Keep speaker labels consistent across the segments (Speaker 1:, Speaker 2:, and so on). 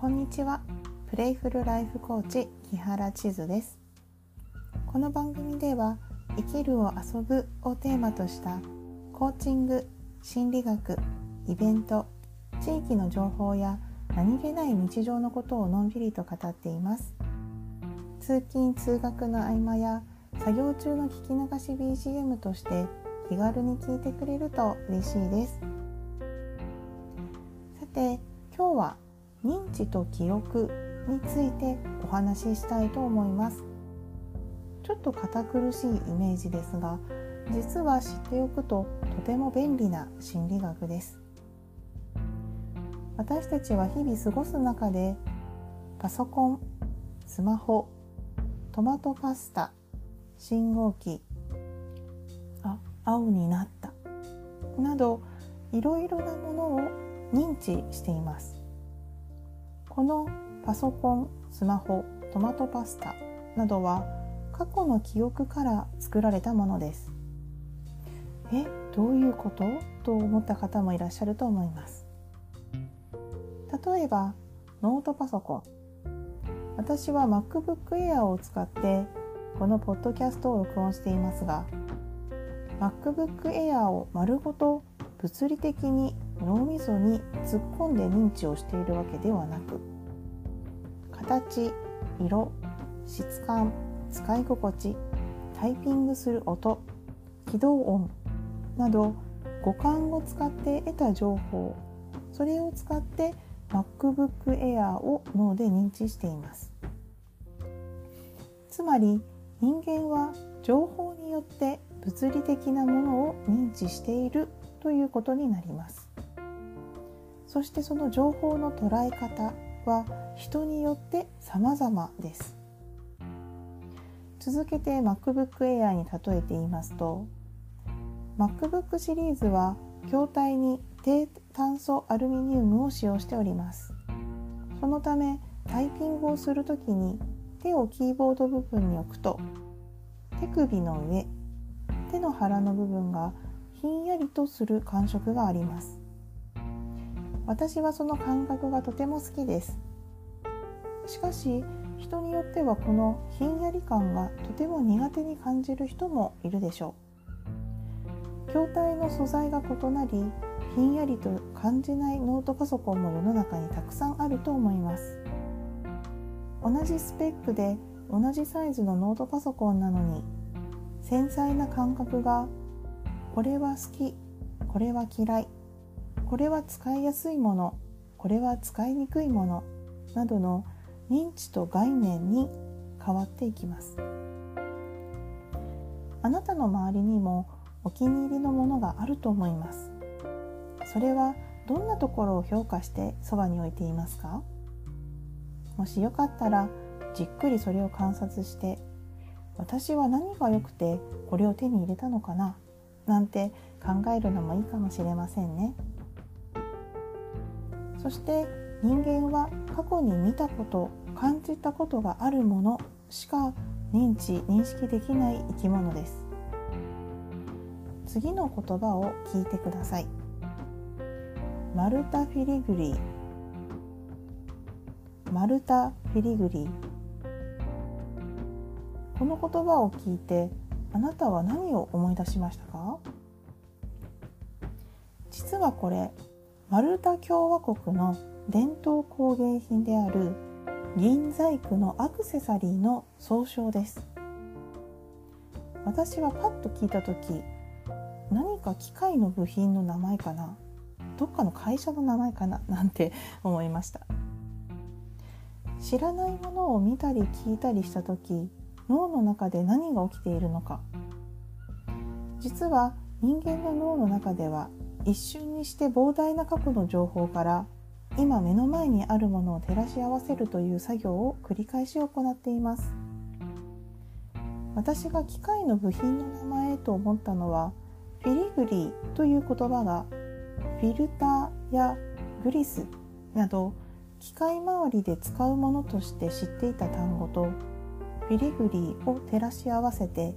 Speaker 1: こんにちは。プレイフルライフコーチ木原千鶴です。この番組では生きるを遊ぶをテーマとしたコーチング心理学イベント地域の情報や何気ない日常のことをのんびりと語っています。通勤通学の合間や作業中の聞き流し BGM として気軽に聞いてくれると嬉しいです。さて今日は認知と記憶についてお話ししたいと思います。ちょっと堅苦しいイメージですが実は知っておくととても便利な心理学です。私たちは日々過ごす中でパソコンスマホトマトパスタ信号機あ青になったなどいろいろなものを認知しています。このパソコンスマホトマトパスタなどは過去の記憶から作られたものです。えどういうことと思った方もいらっしゃると思います。例えばノートパソコン。私は MacBook Air を使ってこのポッドキャストを録音していますが MacBook Air を丸ごと物理的に脳みそに突っ込んで認知をしているわけではなく形色質感使い心地タイピングする音起動音など五感を使って得た情報それを使って MacBook Air を脳で認知しています。つまり人間は情報によって物理的なものを認知しているということになります。そしてその情報の捉え方は人によって様々です。続けて MacBook Air に例えて言いますと MacBook シリーズは筐体に低炭素アルミニウムを使用しております。そのためタイピングをするときに手をキーボード部分に置くと手首の上手の腹の部分がひんやりとする感触があります。私はその感覚がとても好きです。しかし人によってはこのひんやり感がとても苦手に感じる人もいるでしょう。筐体の素材が異なりひんやりと感じないノートパソコンも世の中にたくさんあると思います。同じスペックで同じサイズのノートパソコンなのに繊細な感覚がこれは好きこれは嫌いこれは使いやすいものこれは使いにくいものなどの認知と概念に変わっていきます。あなたの周りにもお気に入りのものがあると思います。それはどんなところを評価してそばに置いていますか？もしよかったらじっくりそれを観察して私は何が良くてこれを手に入れたのかな？なんて考えるのもいいかもしれませんね。そして人間は過去に見たこと感じたことがあるものしか認知認識できない生き物です。次の言葉を聞いてください。マルタ・フィリグリー。マルタ・フィリグリー。この言葉を聞いてあなたは何を思い出しましたか？実はこれマルタ共和国の伝統工芸品である銀細工のアクセサリーの総称です。私はパッと聞いた時何か機械の部品の名前かなどっかの会社の名前かななんて思いました。知らないものを見たり聞いたりした時脳の中で何が起きているのか。実は人間の脳の中では一瞬にして膨大な過去の情報から今目の前にあるものを照らし合わせるという作業を繰り返し行っています。私が機械の部品の名前と思ったのはフィリグリーという言葉がフィルターやグリスなど機械周りで使うものとして知っていた単語とフィリグリーを照らし合わせて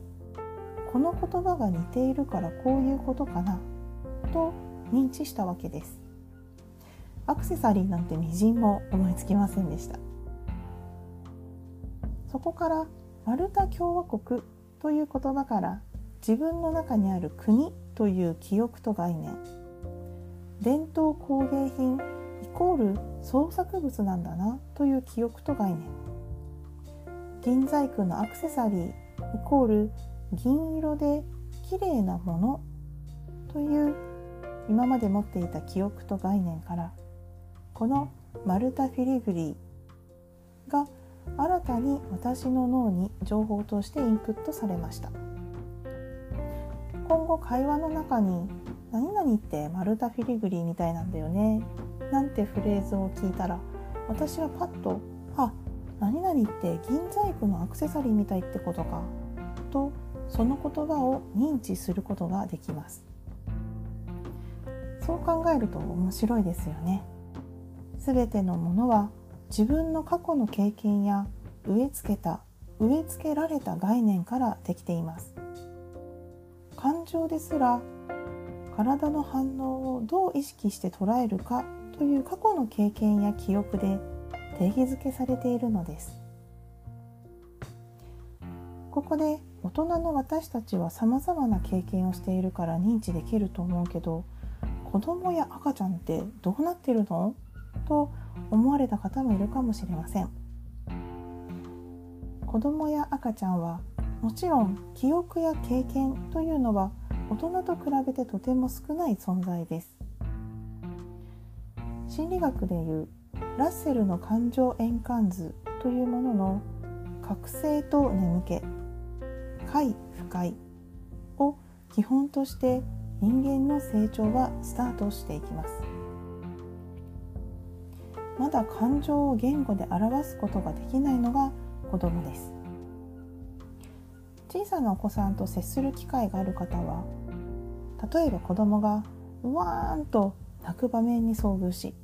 Speaker 1: この言葉が似ているからこういうことかな。と認知したわけです。アクセサリーなんてみじんも思いつきませんでした。そこからマルタ共和国という言葉から自分の中にある国という記憶と概念。伝統工芸品イコール創作物なんだなという記憶と概念。銀細工のアクセサリーイコール銀色で綺麗なものという今まで持っていた記憶と概念からこのマルタ・フィリグリーが新たに私の脳に情報としてインプットされました。今後会話の中に「何々ってマルタ・フィリグリーみたいなんだよね」なんてフレーズを聞いたら私はパッと「あ何々って銀細工のアクセサリーみたいってことか」とその言葉を認知することができます。そう考えると面白いですよね。すべてのものは自分の過去の経験や植え付けた植え付けられた概念からできています。感情ですら体の反応をどう意識して捉えるかという過去の経験や記憶で定義づけされているのです。ここで大人の私たちはさまざまな経験をしているから認知できると思うけど子供や赤ちゃんってどうなってるの？と思われた方もいるかもしれません。子供や赤ちゃんはもちろん記憶や経験というのは大人と比べてとても少ない存在です。心理学でいうラッセルの感情円環図というものの覚醒と眠気快不快を基本として人間の成長はスタートしていきます。まだ感情を言語で表すことができないのが子供です。小さなお子さんと接する機会がある方は例えば子供がうわーんと泣く場面に遭遇し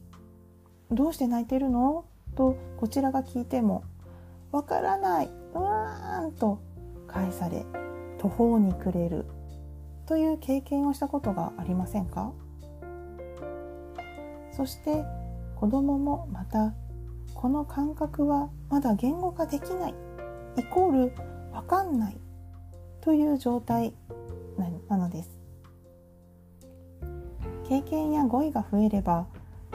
Speaker 1: 「どうして泣いてるの?」とこちらが聞いても「わからないうわーん」と返され途方に暮れる。という経験をしたことがありませんか？そして子供もまたこの感覚はまだ言語化できないイコールわかんないという状態なのです。経験や語彙が増えれば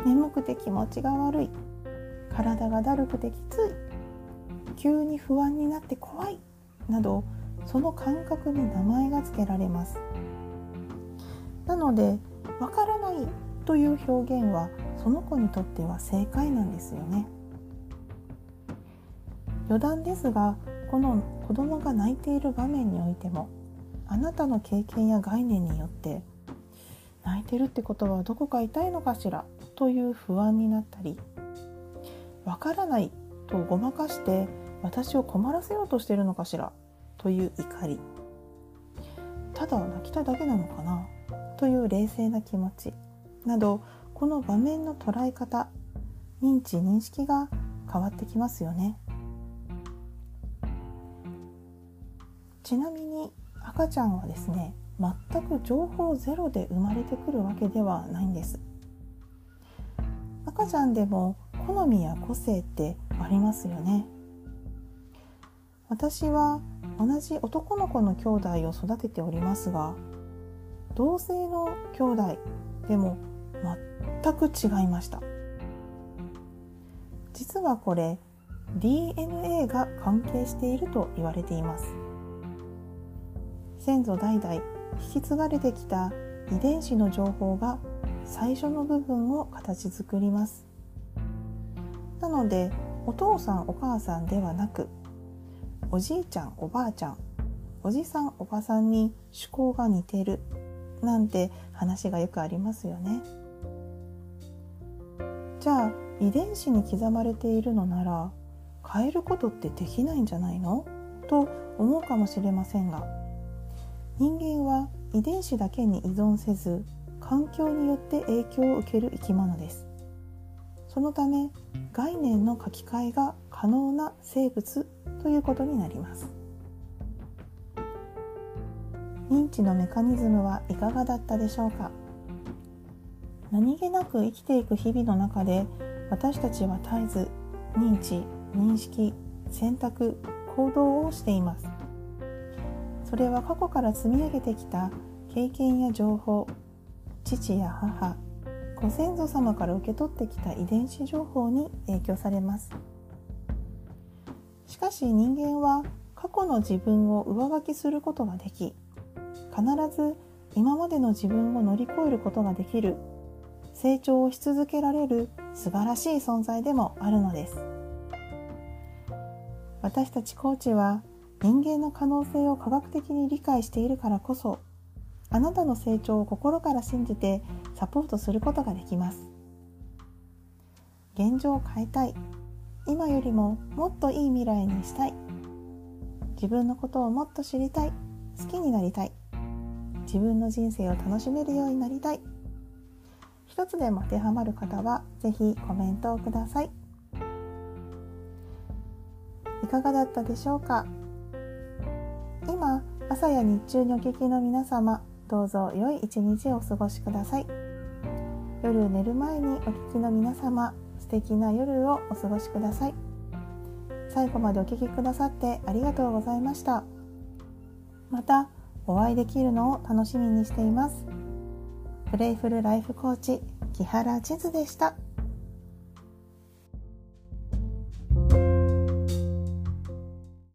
Speaker 1: 眠くて気持ちが悪い体がだるくてきつい急に不安になって怖いなどその感覚に名前が付けられます。なのでわからないという表現はその子にとっては正解なんですよね。余談ですがこの子供が泣いている場面においてもあなたの経験や概念によって泣いてるってことはどこか痛いのかしらという不安になったりわからないとごまかして私を困らせようとしてるのかしらという怒り。ただ泣きただけなのかな？という冷静な気持ちなどこの場面の捉え方認知認識が変わってきますよね。ちなみに赤ちゃんはですね全く情報ゼロで生まれてくるわけではないんです。赤ちゃんでも好みや個性ってありますよね。私は同じ男の子の兄弟を育てておりますが同性の兄弟でも全く違いました。実はこれ DNA が関係していると言われています。先祖代々引き継がれてきた遺伝子の情報が最初の部分を形作ります。なのでお父さんお母さんではなくおじいちゃんおばあちゃんおじさんおばさんに趣向が似てるなんて話がよくありますよね。じゃあ遺伝子に刻まれているのなら変えることってできないんじゃないの？と思うかもしれませんが人間は遺伝子だけに依存せず環境によって影響を受ける生き物ですそのため概念の書き換えが可能な生物ということになります。認知のメカニズムはいかがだったでしょうか？何気なく生きていく日々の中で私たちは絶えず認知認識選択行動をしています。それは過去から積み上げてきた経験や情報父や母ご先祖様から受け取ってきた遺伝子情報に影響されます。しかし人間は過去の自分を上書きすることができ必ず今までの自分を乗り越えることができる成長をし続けられる素晴らしい存在でもあるのです。私たちコーチは人間の可能性を科学的に理解しているからこそあなたの成長を心から信じてサポートすることができます。現状を変えたい。今よりももっといい未来にしたい。自分のことをもっと知りたい。好きになりたい。自分の人生を楽しめるようになりたい。一つでも当てはまる方は是非コメントをください。いかがだったでしょうか？今朝や日中にお聞きの皆様どうぞ良い一日をお過ごしください。夜寝る前にお聞きの皆様素敵な夜をお過ごしください。最後までお聴きくださってありがとうございました。またお会いできるのを楽しみにしています。プレイフルライフコーチ木原千鶴でした。